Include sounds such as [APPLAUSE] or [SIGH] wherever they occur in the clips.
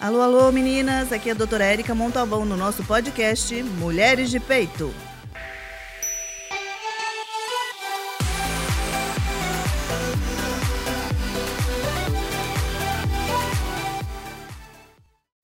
Alô, alô, meninas! Aqui é a doutora Érica Montalvão no nosso podcast Mulheres de Peito.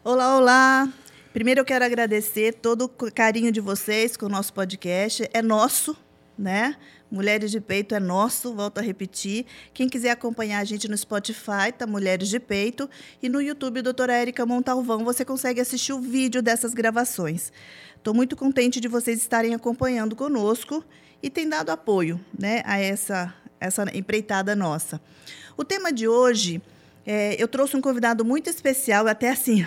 Olá, olá! Primeiro eu quero agradecer todo o carinho de vocês com o nosso podcast. É nosso, né? Mulheres de Peito é nosso, volto a repetir. Quem quiser acompanhar a gente no Spotify, tá Mulheres de Peito. E no YouTube, doutora Érica Montalvão, você consegue assistir o vídeo dessas gravações. Estou muito contente de vocês estarem acompanhando conosco e tem dado apoio né, a essa, essa empreitada nossa. O tema de hoje, é, eu trouxe um convidado muito especial, até assim,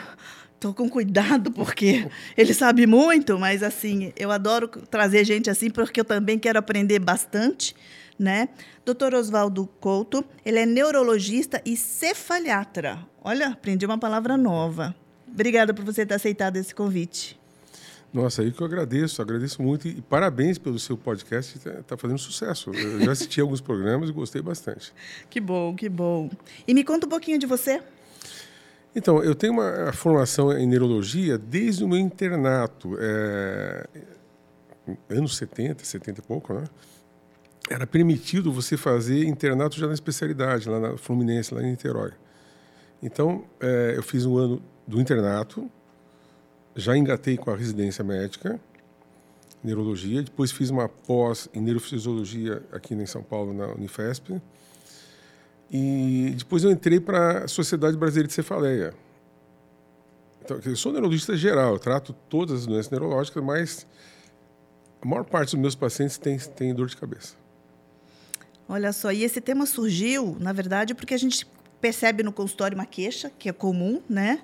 Estou com cuidado porque ele sabe muito, mas assim, eu adoro trazer gente assim porque eu também quero aprender bastante, né? Dr. Oswaldo Couto, ele é neurologista e cefaliatra. Olha, aprendi uma palavra nova. Obrigada por você ter aceitado esse convite. Nossa, aí que eu agradeço, agradeço muito e parabéns pelo seu podcast, está tá fazendo sucesso. Eu já assisti alguns programas e gostei bastante. Que bom, que bom. E me conta um pouquinho de você. Então, eu tenho uma formação em neurologia desde o meu internato, é, anos 70, 70 e pouco, né? Era permitido você fazer internato já na especialidade, lá na Fluminense, lá em Niterói. Então, é, eu fiz um ano do internato, já engatei com a residência médica, neurologia, depois fiz uma pós em neurofisiologia aqui em São Paulo, na Unifesp, e depois eu entrei para a Sociedade Brasileira de Cefaleia. Então, eu sou neurologista geral, eu trato todas as doenças neurológicas, mas a maior parte dos meus pacientes tem, tem dor de cabeça. Olha só, e esse tema surgiu, na verdade, porque a gente percebe no consultório uma queixa, que é comum, né?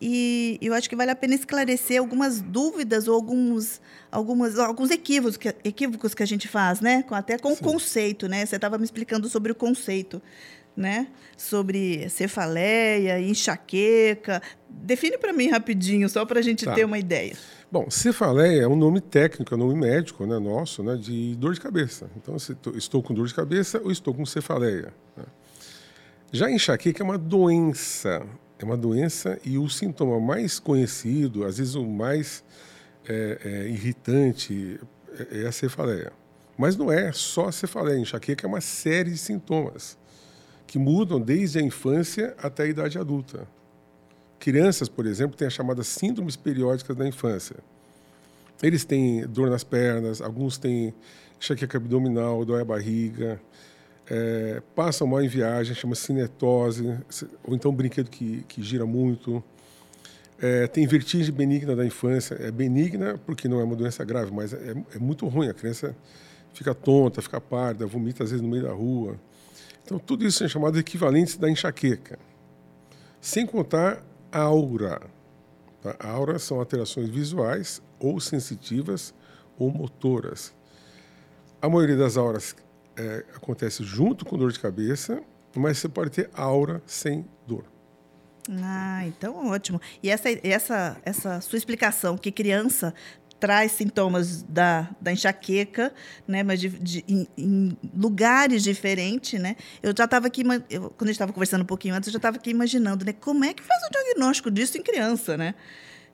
E eu acho que vale a pena esclarecer algumas dúvidas ou alguns, algumas, alguns equívocos, que, equívocos que a gente faz, né? Até com Sim. o conceito, né? Você estava me explicando sobre o conceito, né? Sobre cefaleia, enxaqueca. Define para mim rapidinho, só para a gente tá. ter uma ideia. Bom, cefaleia é um nome técnico, é um nome médico, né, nosso, né, de dor de cabeça. Então, se estou com dor de cabeça ou estou com cefaleia. Né? Já enxaqueca é uma doença é uma doença e o sintoma mais conhecido, às vezes o mais é, é, irritante, é, é a cefaleia. Mas não é só a cefaleia. A enxaqueca é uma série de sintomas que mudam desde a infância até a idade adulta. Crianças, por exemplo, têm as chamadas síndromes periódicas da infância. Eles têm dor nas pernas, alguns têm enxaqueca abdominal, dói a barriga, é, passam mal em viagem, chama cinetose, ou então brinquedo que, que gira muito. É, tem vertigem benigna da infância. É benigna porque não é uma doença grave, mas é, é, muito ruim. A criança fica tonta, fica pálida, vomita às vezes no meio da rua. Então, tudo isso é chamado equivalentes da enxaqueca. Sem contar a aura. Tá? A aura são alterações visuais ou sensitivas ou motoras. A maioria das auras é, acontece junto com dor de cabeça, mas você pode ter aura sem dor. Ah, então ótimo. E essa, essa, essa sua explicação que criança traz sintomas da, da enxaqueca, né, mas de, de em, em, lugares diferentes, né? Eu já estava aqui, eu, quando estava conversando um pouquinho antes, eu já estava aqui imaginando, né, como é que faz o diagnóstico disso em criança, né?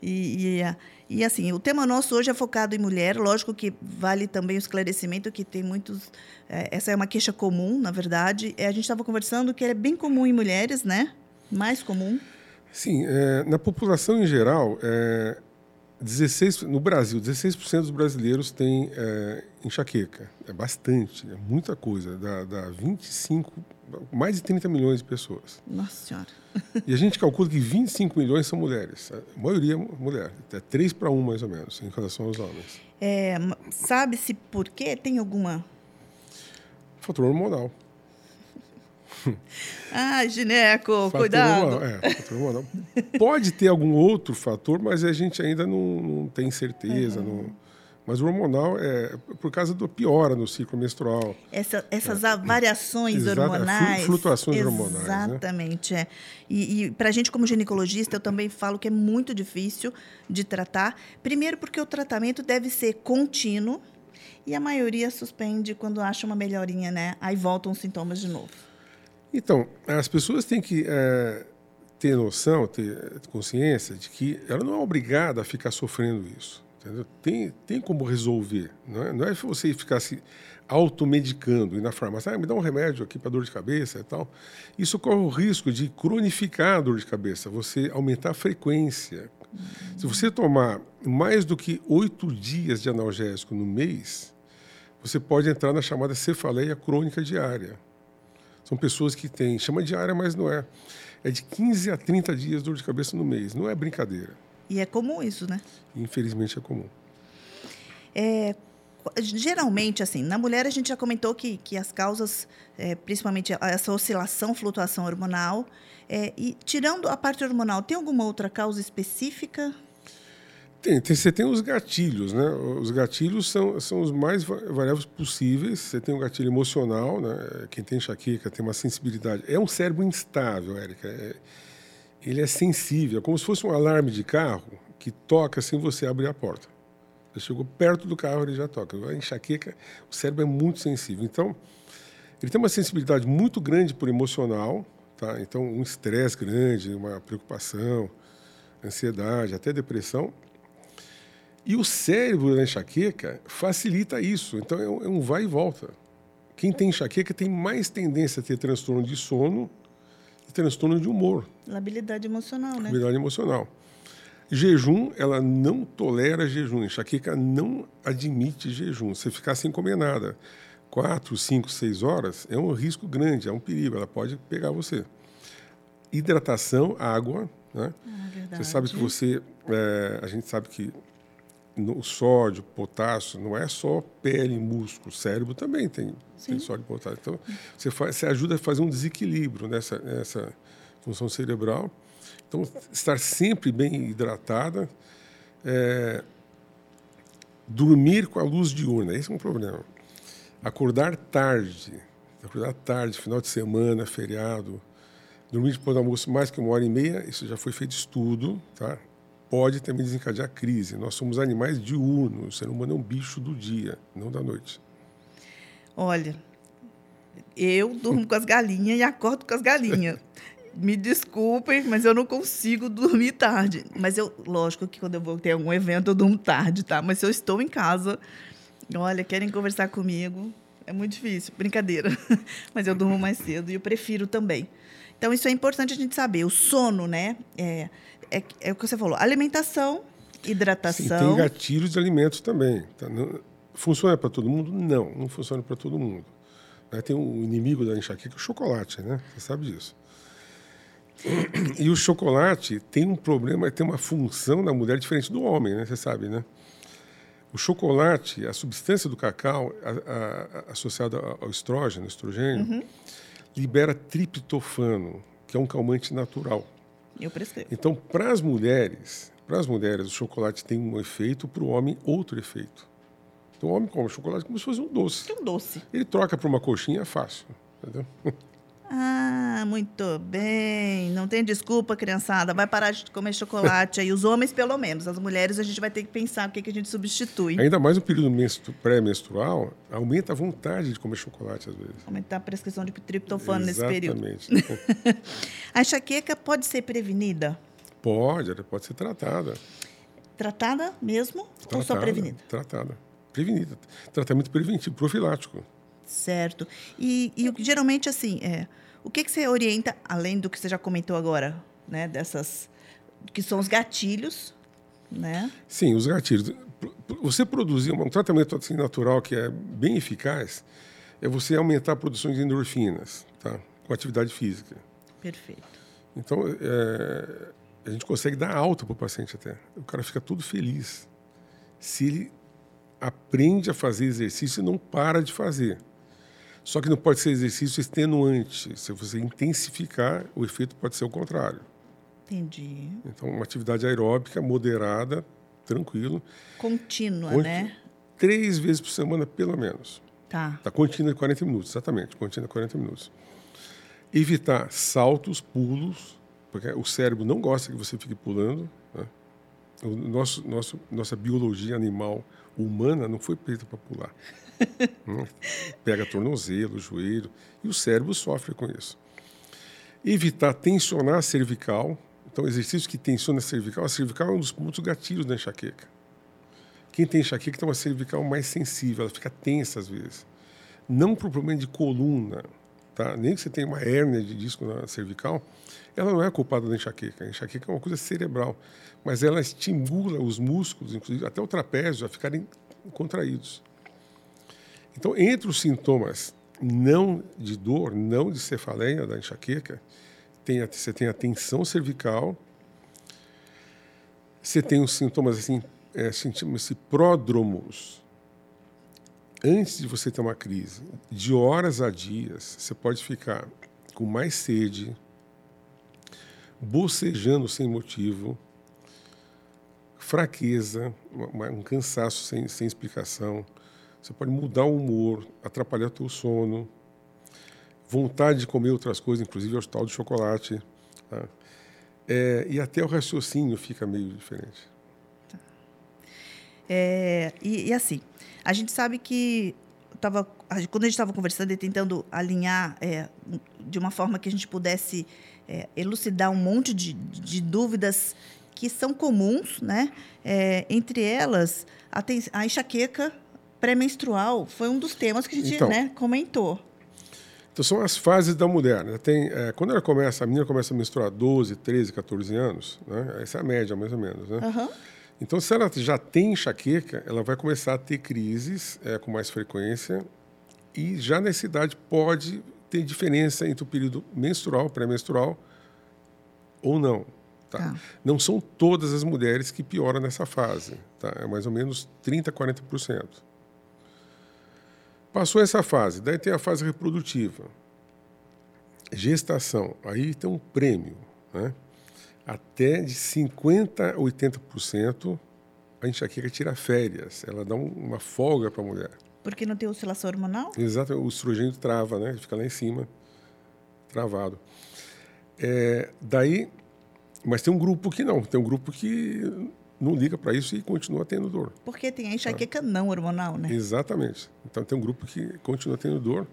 E, e, e, assim, o tema nosso hoje é focado em mulher. Lógico que vale também o esclarecimento que tem muitos. É, essa é uma queixa comum, na verdade. É, a gente estava conversando que é bem comum em mulheres, né? Mais comum. Sim, é, na população em geral, é, 16, no Brasil, 16% dos brasileiros têm é, enxaqueca. É bastante, é muita coisa. Dá, dá 25, mais de 30 milhões de pessoas. Nossa Senhora. E a gente calcula que 25 milhões são mulheres. A maioria é mulher. É 3 para 1, mais ou menos, em relação aos homens. É, Sabe-se por quê? Tem alguma... Fator hormonal. [LAUGHS] Ah, gineco, fator cuidado. Hormonal, é, fator hormonal. Pode ter algum outro fator, mas a gente ainda não, não tem certeza. Uhum. [LAUGHS] Não, mas o hormonal é por causa da piora no ciclo menstrual. Essa, essas é. variações Exato, hormonais. Flutuações hormonais. Né? Exatamente. Né? É. E, e para a gente, como ginecologista, eu também falo que é muito difícil de tratar. Primeiro, porque o tratamento deve ser contínuo e a maioria suspende quando acha uma melhorinha, né? Aí voltam os sintomas de novo. Então, as pessoas têm que é, ter noção, ter consciência de que ela não é obrigada a ficar sofrendo isso. Entendeu? Tem, tem como resolver. Não é, não é você ficar se automedicando, ir na farmácia, ah, me dá um remédio aqui para dor de cabeça e tal. Isso corre o risco de cronificar a dor de cabeça, você aumentar a frequência. Se você tomar mais do que oito dias de analgésico no mês, você pode entrar na chamada cefaleia crônica diária. São pessoas que têm, chama diária, mas não é. É de 15 a 30 dias de dor de cabeça no mês, não é brincadeira. E é comum isso, né? Infelizmente é comum. É, geralmente, assim, na mulher a gente já comentou que, que as causas, é, principalmente essa oscilação, flutuação hormonal, é, e tirando a parte hormonal, tem alguma outra causa específica? Tem, tem, você tem os gatilhos, né? Os gatilhos são, são os mais variáveis possíveis. Você tem um gatilho emocional, né? Quem tem enxaqueca tem uma sensibilidade. É um cérebro instável, Érica. É, ele é sensível, é como se fosse um alarme de carro que toca assim você abrir a porta. Você chegou perto do carro, ele já toca. A enxaqueca, o cérebro é muito sensível. Então, ele tem uma sensibilidade muito grande por emocional, tá? Então, um estresse grande, uma preocupação, ansiedade, até depressão e o cérebro da enxaqueca facilita isso. Então é um, é vai e volta. Quem tem enxaqueca tem mais tendência a ter transtorno de sono e transtorno de humor. Labilidade emocional, né? Labilidade emocional. Jejum, ela não tolera jejum. Enxaqueca não admite jejum. Você ficar sem comer nada, quatro, cinco, seis horas, é um risco grande, é um perigo. Ela pode pegar você. Hidratação, água. Né? Ah, você sabe que você. É, a gente sabe que no sódio, potássio, não é só pele, músculo, cérebro também tem, tem sódio e potássio. Então, você, faz, você ajuda a fazer um desequilíbrio nessa, nessa função cerebral. Então, estar sempre bem hidratada, é, dormir com a luz diurna, esse é um problema. Acordar tarde, acordar tarde, final de semana, feriado, dormir depois do almoço mais que uma hora e meia, isso já foi feito estudo, tá? pode também desencadear crise. Nós somos animais diurnos, o ser humano é um bicho do dia, não da noite. Olha, eu durmo com as galinhas e acordo com as galinhas. Me desculpem, mas eu não consigo dormir tarde. Mas eu, lógico que quando eu vou ter algum evento, eu durmo tarde, tá? Mas se eu estou em casa, olha, querem conversar comigo, é muito difícil, brincadeira. [LAUGHS] Mas eu durmo mais cedo e eu prefiro também. Então, isso é importante a gente saber. O sono, né? É, é, é o que você falou, alimentação, hidratação. Sim, tem gatilhos de alimentos também. Tá? Funciona para todo mundo? Não, não funciona para todo mundo. Né? Tem um inimigo da enxaqueca, o chocolate, né? Você sabe disso. [CLEARS THROAT] E o chocolate tem um problema, tem uma função na mulher diferente do homem, né? Você sabe, né? O chocolate, a substância do cacau a, a, associada ao estrógeno, estrogênio, uhum. libera triptofano, que é um calmante natural. Eu prescrevo. Então, para as mulheres, para as mulheres, o chocolate tem um efeito, para o homem, outro efeito. Então, o homem come chocolate como se fosse um doce. É um doce. Ele troca para uma coxinha é fácil. Entendeu? [LAUGHS] Ah, muito bem. Não tem desculpa, criançada. Vai parar de comer chocolate aí. Os homens, pelo menos. As mulheres, a gente vai ter que pensar o que, que a gente substitui. Ainda mais no período pré-menstrual, aumenta a vontade de comer chocolate, às vezes. Aumentar a prescrição de triptofano nesse período. Exatamente. [LAUGHS] a enxaqueca pode ser prevenida? Pode, ela pode ser tratada. Tratada mesmo tratada, ou só prevenida? Tratada. Prevenida. Tratamento preventivo, profilático. Certo. E, e geralmente, assim, é, o que, que você orienta, além do que você já comentou agora, né, dessas, que são os gatilhos, né? Sim, os gatilhos. Você produzir um tratamento assim natural que é bem eficaz é você aumentar a produção de endorfinas, tá? Com atividade física. Perfeito. Então, é, a gente consegue dar alta para o paciente até. O cara fica todo feliz. Se ele aprende a fazer exercício e não para de fazer. Só que não pode ser exercício extenuante. Se você intensificar, o efeito pode ser o contrário. Entendi. Então, uma atividade aeróbica moderada, tranquilo. Contínua, Conti né? Três vezes por semana, pelo menos. Tá. Tá contínua de 40 minutos, exatamente. Contínua de 40 minutos. Evitar saltos, pulos, porque o cérebro não gosta que você fique pulando. Né? O nosso, nosso, nossa biologia animal humana não foi feita para pular. [LAUGHS] Pega tornozelo, joelho, e o cérebro sofre com isso. Evitar tensionar a cervical. Então, exercício que tensiona a cervical. A cervical é um dos pontos gatilhos da enxaqueca. Quem tem enxaqueca tem uma cervical mais sensível, ela fica tensa às vezes. Não por problema de coluna, tá? nem que você tenha uma hérnia de disco na cervical, ela não é culpada da enxaqueca. A enxaqueca é uma coisa cerebral, mas ela estimula os músculos, inclusive até o trapézio, a ficarem contraídos. Então, entre os sintomas não de dor, não de cefaleia da enxaqueca, tem a, você tem a tensão cervical, você tem os sintomas assim, é, chama-se pródromos. Antes de você ter uma crise, de horas a dias, você pode ficar com mais sede, bocejando sem motivo, fraqueza, um cansaço sem, sem explicação. Você pode mudar o humor, atrapalhar o teu sono, vontade de comer outras coisas, inclusive o tal de chocolate. Tá? É, e até o raciocínio fica meio diferente. Tá. É, e, e, assim, a gente sabe que tava, quando a gente estava conversando e tentando alinhar é, de uma forma que a gente pudesse é, elucidar um monte de, de, dúvidas que são comuns, né? É, entre elas, a, a enxaqueca pré-menstrual foi um dos temas que a gente então, né, comentou. Então, são as fases da mulher. Né? Tem, é, quando ela começa, a menina começa a menstruar 12, 13, 14 anos, né? essa é a média, mais ou menos. Né? Uhum. Então, se ela já tem enxaqueca, ela vai começar a ter crises é, com mais frequência e já nessa idade pode ter diferença entre o período menstrual, pré-menstrual ou não. Tá? Tá. Não são todas as mulheres que pioram nessa fase. Tá? É mais ou menos 30%, 40%. Passou essa fase, daí tem a fase reprodutiva. Gestação, aí tem um prêmio. Né? Até de 50% a 80% a enxaqueca tira férias, ela dá uma folga para a mulher. Porque não tem oscilação hormonal? Exato, o estrogênio trava, né? Fica lá em cima, travado. É, daí, mas tem um grupo que não, tem um grupo que não liga para isso e continua tendo dor. Porque tem a enxaqueca tá? não hormonal, né? Exatamente. Então tem um grupo que continua tendo dor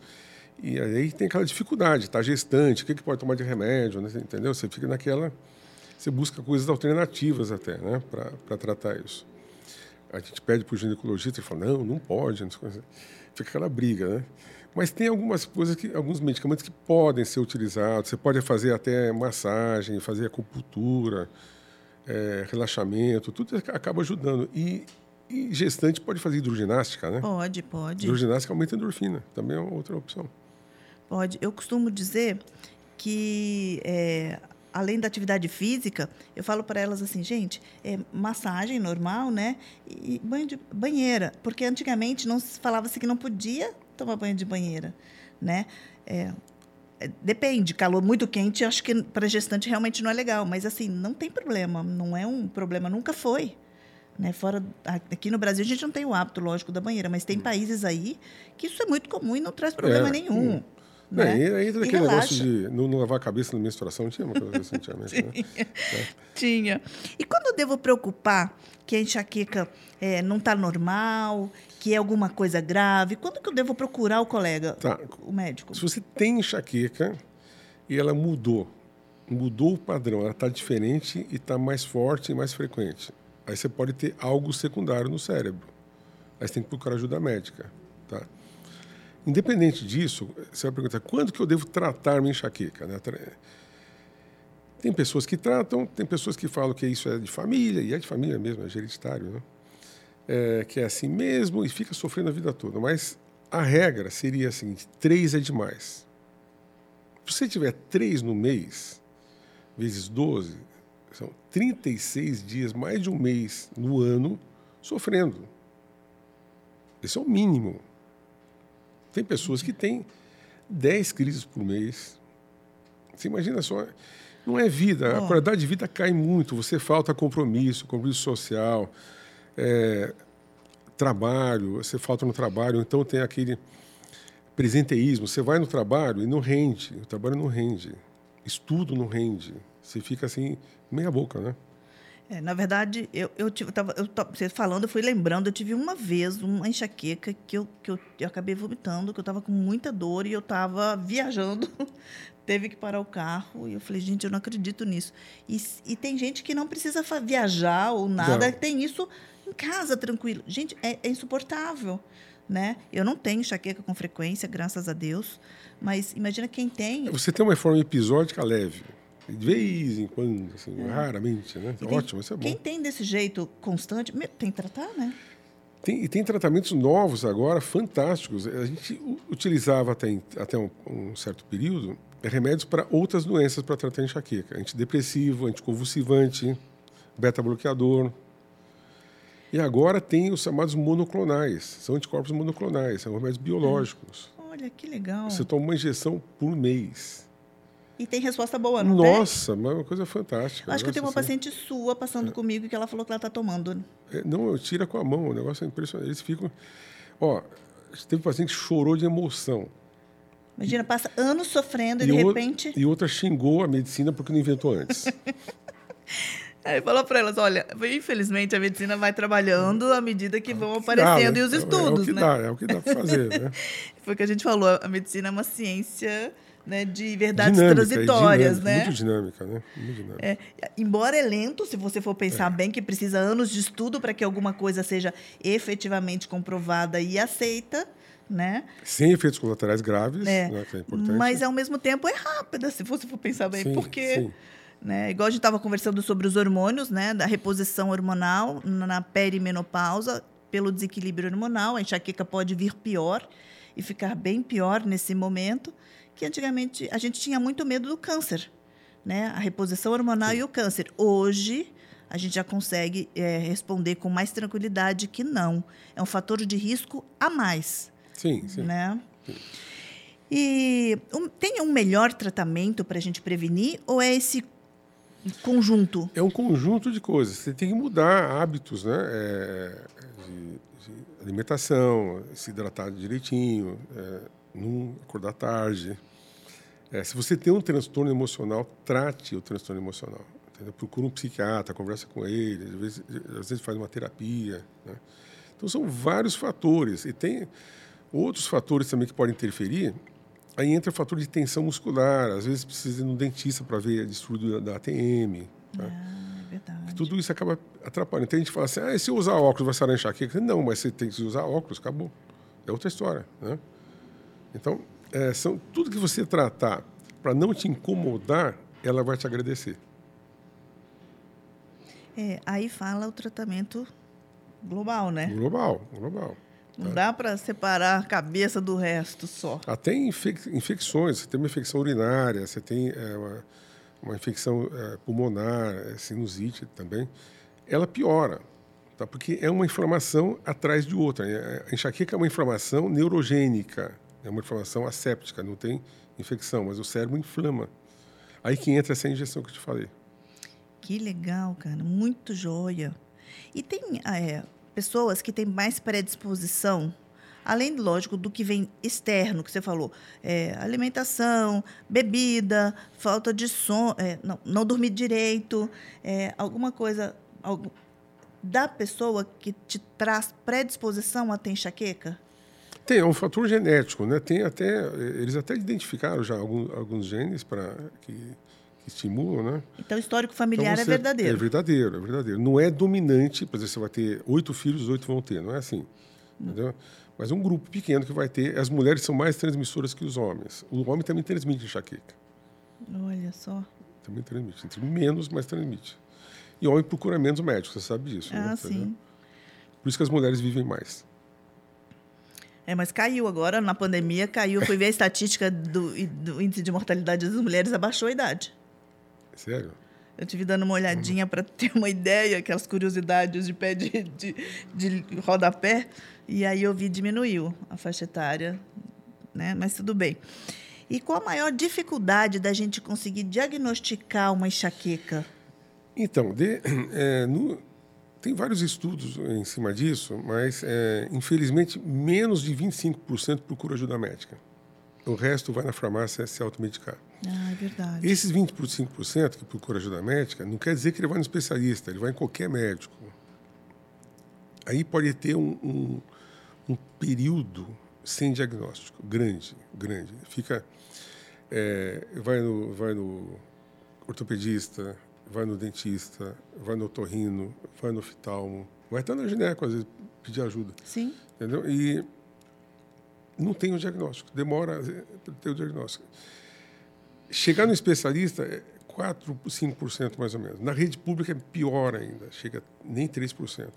e aí tem aquela dificuldade, tá gestante, o que, que pode tomar de remédio, né? entendeu? Você fica naquela, você busca coisas alternativas até, né, para tratar isso a gente pede para o ginecologista e fala, não, não pode, fica aquela briga, né? Mas tem algumas coisas, que, alguns medicamentos que podem ser utilizados. Você pode fazer até massagem, fazer acupuntura, é, relaxamento, tudo acaba ajudando. E, e, gestante pode fazer hidroginástica, né? Pode, pode. Hidroginástica aumenta a endorfina, também é outra opção. Pode. Eu costumo dizer que é, além da atividade física, eu falo para elas assim, gente, é massagem normal, né? E banho de banheira, porque antigamente não se falava assim que não podia tomar banho de banheira, né? É, é depende, calor muito quente, acho que para gestante realmente não é legal, mas assim, não tem problema, não é um problema, nunca foi. Né? Fora aqui no Brasil a gente não tem o hábito lógico da banheira, mas tem hum. países aí que isso é muito comum e não traz problema é, nenhum. Hum. Né? Entra aquele negócio de não, não, lavar a cabeça na menstruação, tinha uma coisa assim antigamente, né? Tinha. [LAUGHS] É. Tinha. E quando eu devo preocupar que a enxaqueca é, não está normal, que é alguma coisa grave, quando que eu devo procurar o colega, tá. o médico? Se você tem enxaqueca e ela mudou, mudou o padrão, ela está diferente e está mais forte e mais frequente, aí você pode ter algo secundário no cérebro. Aí você tem que procurar ajuda médica, tá? Independente disso, você vai perguntar quando que eu devo tratar minha enxaqueca? Né? Tem pessoas que tratam, tem pessoas que falam que isso é de família, e é de família mesmo, é hereditário, né? É, que é assim mesmo e fica sofrendo a vida toda. Mas a regra seria a seguinte: três é demais. Se você tiver três no mês, vezes 12, são 36 dias, mais de um mês no ano, sofrendo. Esse é o mínimo. Tem pessoas que têm 10 crises por mês. Você imagina só, não é vida, a qualidade de vida cai muito, você falta compromisso, compromisso social, é, trabalho, você falta no trabalho, então tem aquele presenteísmo, você vai no trabalho e não rende, o trabalho não rende, estudo não rende, você fica assim, meia boca, né? É, na verdade, eu, eu, tive, tava, eu você falando, eu fui lembrando, eu tive uma vez uma enxaqueca que eu, que eu, eu acabei vomitando, que eu estava com muita dor e eu estava [LAUGHS] viajando, [LAUGHS] teve que parar o carro e eu falei, gente, eu não acredito nisso. E, e tem gente que não precisa viajar ou nada, não. tem isso em casa, tranquilo. Gente, é, é insuportável. Né? Eu não tenho enxaqueca com frequência, graças a Deus, mas imagina quem tem. Você tem uma forma episódica leve. De vez em quando, assim, é. raramente, né? Tem, Ótimo, isso é bom. Quem tem desse jeito constante, tem que tratar, né? Tem, e tem tratamentos novos agora, fantásticos. A gente utilizava até, até um, um certo período remédios para outras doenças para tratar enxaqueca. Antidepressivo, anticonvulsivante, beta-bloqueador. E agora tem os chamados monoclonais. São anticorpos monoclonais, são remédios biológicos. Olha, que legal. Você toma uma injeção por mês. E tem resposta boa, não Nossa, mas é uma coisa fantástica. Acho que eu tenho uma assim. paciente sua passando é. comigo que ela falou que ela está tomando. É, não, eu tira com a mão, o negócio é impressionante. Eles ficam. Ó, teve um paciente que chorou de emoção. Imagina, passa anos sofrendo e, e de repente. E outra xingou a medicina porque não inventou antes. [LAUGHS] Aí falou para elas, olha, infelizmente a medicina vai trabalhando à medida que vão aparecendo dá, e os estudos, é, é o que né? Dá, é o que dá para fazer, né? [LAUGHS] Foi o que a gente falou, a medicina é uma ciência né, de verdades dinâmica, transitórias, dinâmica, né? Muito dinâmica, né? Muito dinâmica. É, embora é lento, se você for pensar é. bem que precisa anos de estudo para que alguma coisa seja efetivamente comprovada e aceita, né? Sem efeitos colaterais graves, é. né, que é importante. Mas ao mesmo tempo é rápida, se você for pensar bem, sim, porque sim. Né? Igual a gente estava conversando sobre os hormônios, né? Da reposição hormonal na perimenopausa, pelo desequilíbrio hormonal, a enxaqueca pode vir pior e ficar bem pior nesse momento que antigamente a gente tinha muito medo do câncer, né? A reposição hormonal sim. e o câncer. Hoje a gente já consegue é, responder com mais tranquilidade que não. É um fator de risco a mais. Sim, sim. Né? Sim. E um, tem um melhor tratamento para a gente prevenir ou é esse conjunto? É um conjunto de coisas. Você tem que mudar hábitos, né? É, de, de alimentação, se hidratar direitinho, é, não acordar tarde, é, se você tem um transtorno emocional, trate o transtorno emocional. Entendeu? Procura um psiquiatra, conversa com ele, às vezes, às vezes faz uma terapia. Né? Então, são vários fatores. E tem outros fatores também que podem interferir. Aí entra o fator de tensão muscular. Às vezes precisa ir no dentista para ver a distúrbio da, da ATM. Tá? Ah, é verdade. Tudo isso acaba atrapalhando. Então a gente fala assim: ah, se eu usar óculos vai sarar enxaqueca? Não, mas você tem que usar óculos, acabou. É outra história. Né? Então, é, são tudo que você tratar para não te incomodar, ela vai te agradecer. É, aí fala o tratamento global, né? Global, global. Não é. dá para separar a cabeça do resto só. Até infec infecções, você tem uma infecção urinária, você tem é, uma, uma, infecção é, pulmonar, é, sinusite também, ela piora, tá? porque é uma inflamação atrás de outra. É, a enxaqueca é uma inflamação neurogênica, é uma inflamação asséptica, não tem infecção, mas o cérebro inflama. Aí que entra essa injeção que eu te falei. Que legal, cara. Muito joia. E tem é, pessoas que têm mais predisposição, além, lógico, do que vem externo, que você falou, é, alimentação, bebida, falta de sono, é, não, não dormir direito, é, alguma coisa da pessoa que te traz predisposição a ter enxaqueca? Tem, é um fator genético, né? Tem até, eles até identificaram já alguns, alguns genes para que, que, estimulam, né? Então, o histórico familiar então, é verdadeiro. É verdadeiro, é verdadeiro. Não é dominante, por exemplo, você vai ter oito filhos, oito vão ter, não é assim, entendeu? Mas é um grupo pequeno que vai ter. As mulheres são mais transmissoras que os homens. O homem também transmite enxaqueca. Olha só. Também transmite. Menos, mas transmite. E o homem procura menos médicos, você sabe disso. Ah, né? sim. Por isso que as mulheres vivem mais. É, mas caiu agora, na pandemia, caiu. Fui ver a estatística do, do índice de mortalidade das mulheres, abaixou a idade. Sério? Eu tive dando uma olhadinha para ter uma ideia, aquelas curiosidades de pé de, de, de rodapé, e aí eu vi diminuiu a faixa etária, né? mas tudo bem. E qual a maior dificuldade da gente conseguir diagnosticar uma enxaqueca? Então, de, é, no, tem vários estudos em cima disso, mas, é, infelizmente, menos de 25% procura ajuda médica. O resto vai na farmácia se automedicar. Ah, é verdade. Esses 25% que procura ajuda médica, não quer dizer que ele vai no especialista, ele vai em qualquer médico. Aí pode ter um, um, um período sem diagnóstico, grande, grande. Fica, é, vai, no, vai no ortopedista, vai no dentista, vai no otorrino, vai no oftalmo, vai até no gineco, às vezes, pedir ajuda. Sim. Entendeu? E não tem o diagnóstico, demora para ter o diagnóstico. Chegar no especialista é 4, 5% mais ou menos. Na rede pública é pior ainda, chega nem 3%.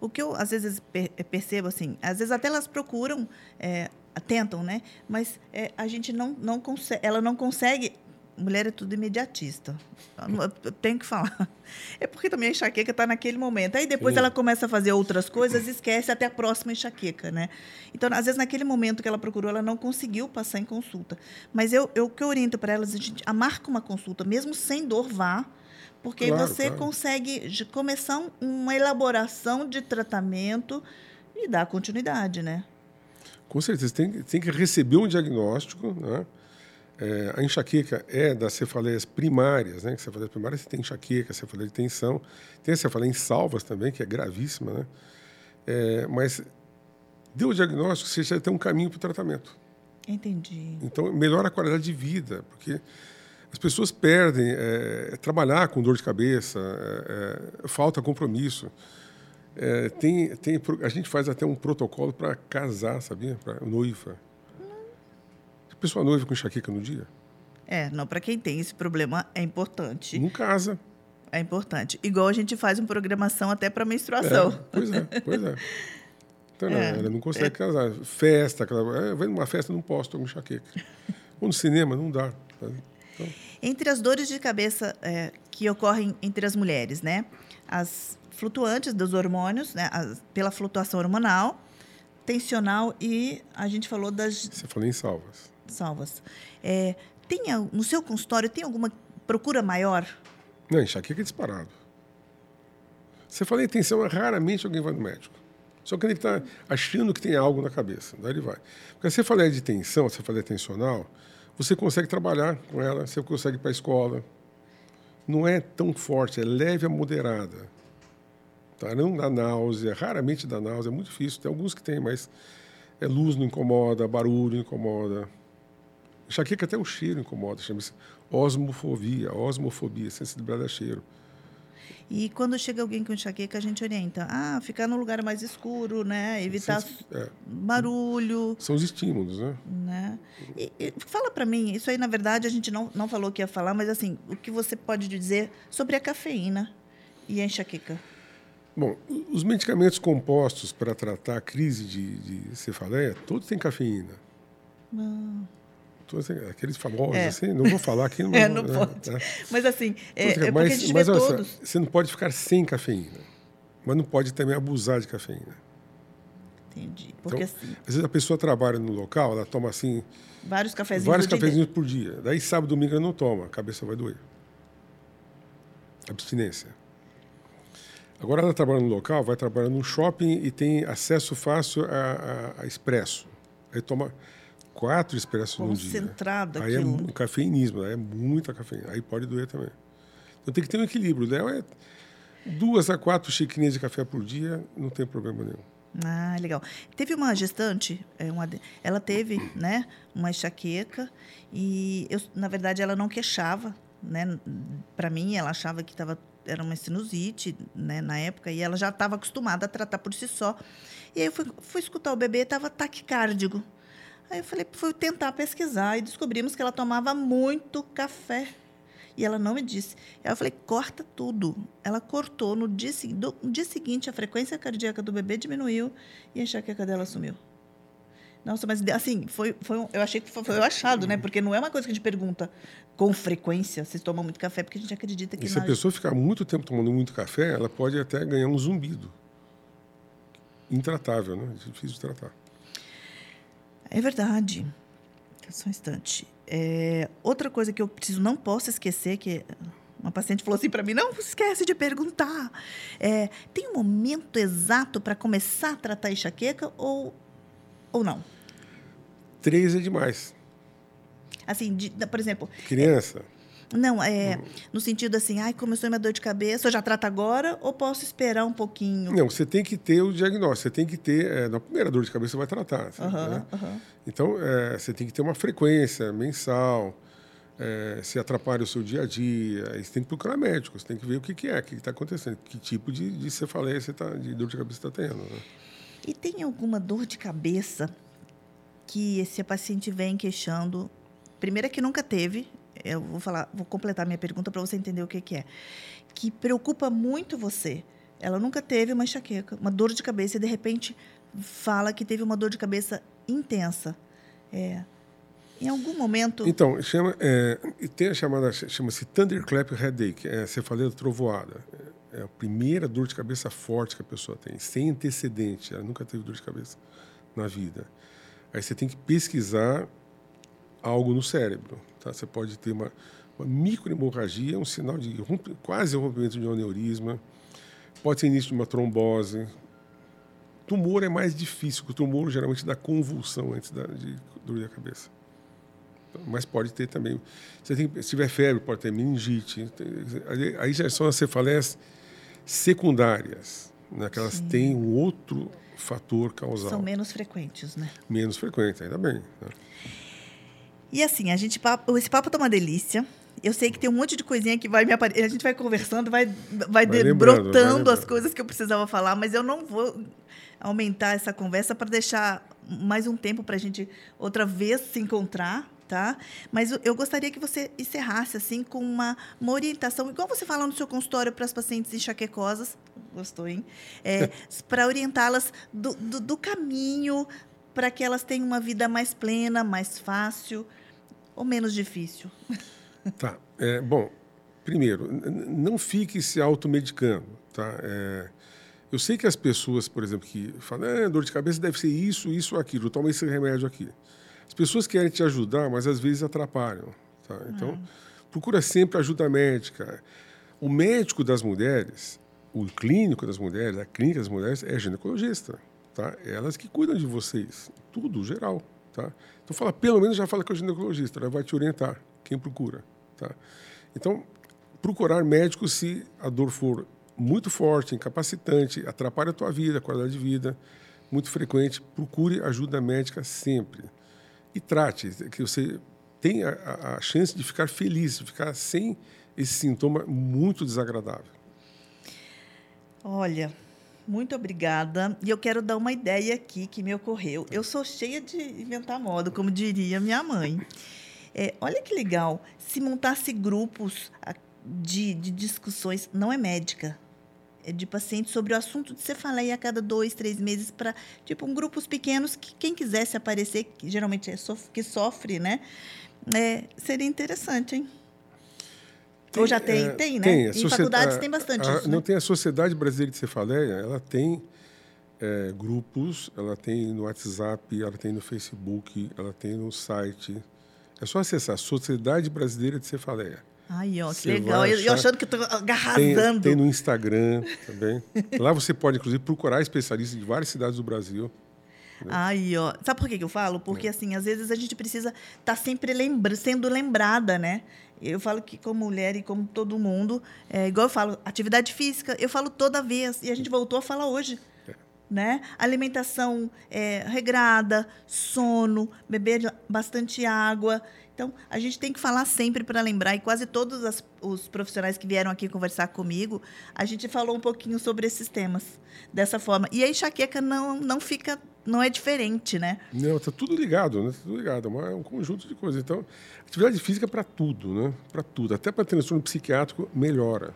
O que eu, às vezes, percebo, assim, às vezes até elas procuram, é, tentam, né? Mas é, a gente não, não consegue, ela não consegue mulher é tudo imediatista. Eu tenho que falar. É porque também a enxaqueca está naquele momento. Aí depois Sim. ela começa a fazer outras coisas e esquece até a próxima enxaqueca, né? Então, às vezes, naquele momento que ela procurou, ela não conseguiu passar em consulta. Mas eu, eu que oriento para elas, a gente a marca uma consulta, mesmo sem dor, vá. Porque claro, você claro. consegue começar uma elaboração de tratamento e dar continuidade, né? Com certeza. Tem, tem que receber um diagnóstico, né? É, a enxaqueca é das cefaleias primárias, né? Cefaleias primárias você tem enxaqueca, cefaleia de tensão, tem a cefaleia em salvas também, que é gravíssima, né? É, mas deu o diagnóstico, você já tem um caminho para o tratamento. Entendi. Então melhora a qualidade de vida, porque as pessoas perdem é, trabalhar com dor de cabeça, é, é, falta compromisso. É, tem, tem, a gente faz até um protocolo para casar, sabia? Para noiva pessoa noiva com enxaqueca no dia? É, não, para quem tem esse problema é importante. Não casa. É importante. Igual a gente faz uma programação até para menstruação. É, pois é, pois é. Então, não, [LAUGHS] é, ela não consegue é. casar. Festa, aquela, é, vai numa festa, não posso, estou com enxaqueca. Ou no cinema, não dá. Então... Entre as dores de cabeça é, que ocorrem entre as mulheres, né? As flutuantes dos hormônios, né? As, pela flutuação hormonal, tensional e a gente falou das... Você falou em salvas salvas. É, tem, no seu consultório, tem alguma procura maior? Não, enxaqueca é disparado. Você fala em tensão, raramente alguém vai no médico. Só que ele está achando que tem algo na cabeça. Daí ele vai. Porque se você falar de tensão, se você falar tensional, você consegue trabalhar com ela, você consegue ir para a escola. Não é tão forte, é leve a moderada. Tá? Não dá náusea, raramente dá náusea, é muito difícil. Tem alguns que tem, mas é luz não incomoda, barulho não incomoda. Enxaqueca até o cheiro incomoda, chama-se osmofobia, osmofobia, sensibilidade a cheiro. E quando chega alguém com enxaqueca, a gente orienta. Ah, ficar num lugar mais escuro, né? Evitar é. barulho. São os estímulos, né? né? E, e fala para mim, isso aí, na verdade, a gente não, não falou que ia falar, mas assim, o que você pode dizer sobre a cafeína e a enxaqueca? Bom, os medicamentos compostos para tratar a crise de, de cefaleia, todos têm cafeína. Ah aqueles famosos, é. assim, não vou falar aqui. [LAUGHS] Não, é, não né, pode. Né? Mas assim, é, é mas, porque mas, todos... você não pode ficar sem cafeína, mas não pode também abusar de cafeína. Entendi. Porque então, assim... Às vezes a pessoa trabalha no local, ela toma assim... Vários cafezinhos Vários cafezinhos por dia. Daí sábado, domingo ela não toma, a cabeça vai doer. Abstinência. Agora ela trabalha no local, vai trabalhar num shopping e tem acesso fácil a, a, a expresso. Aí toma quatro expressos no dia. Concentrado Aí é um cafeinismo, é muita cafeína. Aí pode doer também. Então tem que ter um equilíbrio. Né? É duas a quatro xicrinhas de café por dia, não tem problema nenhum. Ah, legal. Teve uma gestante, é, uma, ela teve né, uma enxaqueca e, eu, na verdade, ela não queixava. Né? Para mim, ela achava que tava, era uma sinusite né, na época e ela já estava acostumada a tratar por si só. E aí eu fui, fui escutar o bebê, estava taquicárdico. Aí eu falei, fui tentar pesquisar e descobrimos que ela tomava muito café. E ela não me disse. Aí eu falei, corta tudo. Ela cortou. No dia, no dia seguinte, a frequência cardíaca do bebê diminuiu e a enxaqueca dela sumiu. Nossa, mas assim, foi, foi um, eu achei que foi, foi o achado, né? Porque não é uma coisa que a gente pergunta com frequência se toma muito café, porque a gente acredita que. E se a pessoa ficar muito tempo tomando muito café, ela pode até ganhar um zumbido. Intratável, né? É difícil de tratar. É verdade. Só um instante. É, outra coisa que eu preciso, não posso esquecer, que uma paciente falou assim para mim: não esquece de perguntar. É, tem um momento exato para começar a tratar a enxaqueca ou, ou não? Três é demais. Assim, de, por exemplo. Criança. Não, é no sentido assim, ai, começou minha dor de cabeça, eu já trato agora ou posso esperar um pouquinho? Não, você tem que ter o diagnóstico, você tem que ter, é, na primeira dor de cabeça você vai tratar. Aham, né? aham. Então, é, você tem que ter uma frequência mensal, é, se atrapalha o seu dia a dia, aí você tem que procurar médico, você tem que ver o que, que é, o que está acontecendo, que tipo de, de cefaleia você tá, de dor de cabeça você está tendo. Né? E tem alguma dor de cabeça que esse paciente vem queixando? Primeiro é que nunca teve, eu vou falar, vou completar minha pergunta para você entender o que, que é. Que preocupa muito você. Ela nunca teve uma enxaqueca, uma dor de cabeça e de repente fala que teve uma dor de cabeça intensa. É, em algum momento. Então, chama, é, tem a chamada, chama-se Thunderclap Headache, é cefaleia trovoada. É a primeira dor de cabeça forte que a pessoa tem, sem antecedente. Ela nunca teve dor de cabeça na vida. Aí você tem que pesquisar algo no cérebro. Tá? Você pode ter uma, uma microhemorragia, um sinal de rompe, quase um rompimento de um aneurisma. Pode ser início de uma trombose. Tumor é mais difícil, porque o tumor geralmente dá convulsão antes da, de dor de cabeça. Mas pode ter também. Você tem, se tiver febre, pode ter meningite. Tem- aí- Aí já são as cefaleias secundárias, né? que elas têm um outro fator causal. São menos frequentes, né? Menos frequente, ainda bem. né? E assim, a gente papo, esse papo tá uma delícia. Eu sei que tem um monte de coisinha que vai me aparecer. A gente vai conversando, vai, vai, vai brotando lembrando. as coisas que eu precisava falar, mas eu não vou aumentar essa conversa para deixar mais um tempo para a gente outra vez se encontrar, tá? Mas eu- eu gostaria que você encerrasse assim com uma, uma orientação, igual você fala no seu consultório para as pacientes enxaquecosas, gostou, hein? É, [LAUGHS] para orientá-las do, do, do caminho para que elas tenham uma vida mais plena, mais fácil ou menos difícil? [LAUGHS] Tá. É, bom, primeiro, não fique se automedicando. Tá? É, eu sei que as pessoas, por exemplo, que falam, ah, dor de cabeça deve ser isso, isso, aquilo, toma esse remédio aqui. As pessoas querem te ajudar, mas às vezes atrapalham. Tá? Então, procura sempre ajuda médica. O médico das mulheres, o clínico das mulheres, a clínica das mulheres é ginecologista. Tá? Elas que cuidam de vocês, tudo, geral. Tá? Então, fala, pelo menos já fala com o ginecologista, ela vai te orientar, quem procura. Tá? Então, procurar médico se a dor for muito forte, incapacitante, atrapalha a tua vida, a qualidade de vida, muito frequente, procure ajuda médica sempre. E trate, que você tenha a, a chance de ficar feliz, de ficar sem esse sintoma muito desagradável. Olha, muito obrigada. E eu quero dar uma ideia aqui que me ocorreu. Eu sou cheia de inventar moda, como diria minha mãe. É, olha que legal, se montasse grupos de, de discussões, não é médica, é de pacientes sobre o assunto de cefaleia a cada dois, três meses, para, tipo, um grupos pequenos que quem quisesse aparecer, que geralmente é sof que sofre, né? É, seria interessante, hein? Ou já tem? é, tem, né? Tem. Em faculdades tem bastante a- isso, Não né? tem a Sociedade Brasileira de Cefaleia, ela tem é, grupos, ela tem no WhatsApp, ela tem no Facebook, ela tem no site. É só acessar Sociedade Brasileira de Cefaleia. Ai, ó, que Você legal. vai Eu, achar- achando que estou Tem, arrasando. tem no Instagram também. Lá você pode, inclusive, procurar especialistas de várias cidades do Brasil. Aí, ó. Sabe por que que eu falo? Porque, assim, às vezes a gente precisa estar sempre lembra sendo lembrada, né? Eu falo que, como mulher e como todo mundo, é, igual eu falo, atividade física, eu falo toda vez. E a gente voltou a falar hoje. Né? Alimentação é, regrada, sono, beber bastante água. Então, a gente tem que falar sempre para lembrar, e quase todos as- os profissionais que vieram aqui conversar comigo, a gente falou um pouquinho sobre esses temas dessa forma. E a enxaqueca não, não fica, não é diferente, né? Não, tá tudo ligado, né? Tá tudo ligado. É é um conjunto de coisas. Então, atividade física para tudo, né? Para tudo. Até para transtorno psiquiátrico melhora.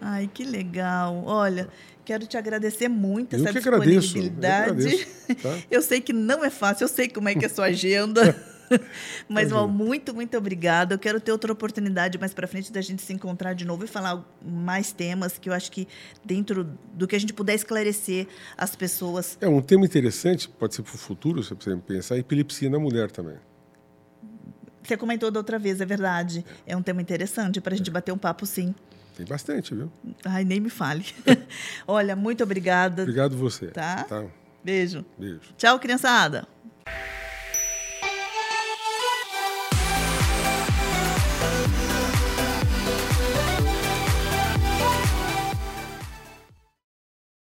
Ai, que legal. Olha, quero te agradecer muito Eu essa que agradeço, eu disponibilidade. agradeço, tá? [LAUGHS] Eu sei que não é fácil, eu sei como é que é a sua agenda. [LAUGHS] [LAUGHS] Mas, ó, muito, muito obrigada. Eu quero ter outra oportunidade mais para frente da gente se encontrar de novo e falar mais temas que eu acho que dentro do que a gente puder esclarecer as pessoas. É um tema interessante, pode ser para o futuro, se você pensar, a epilepsia na mulher também. Você comentou da outra vez, é verdade. É um tema interessante para a gente bater um papo, sim. Tem bastante, viu? Ai, nem me fale. [LAUGHS] [LAUGHS] Olha, muito obrigada. Obrigado você. Tá. tá? Beijo. Beijo. Tchau, criançada.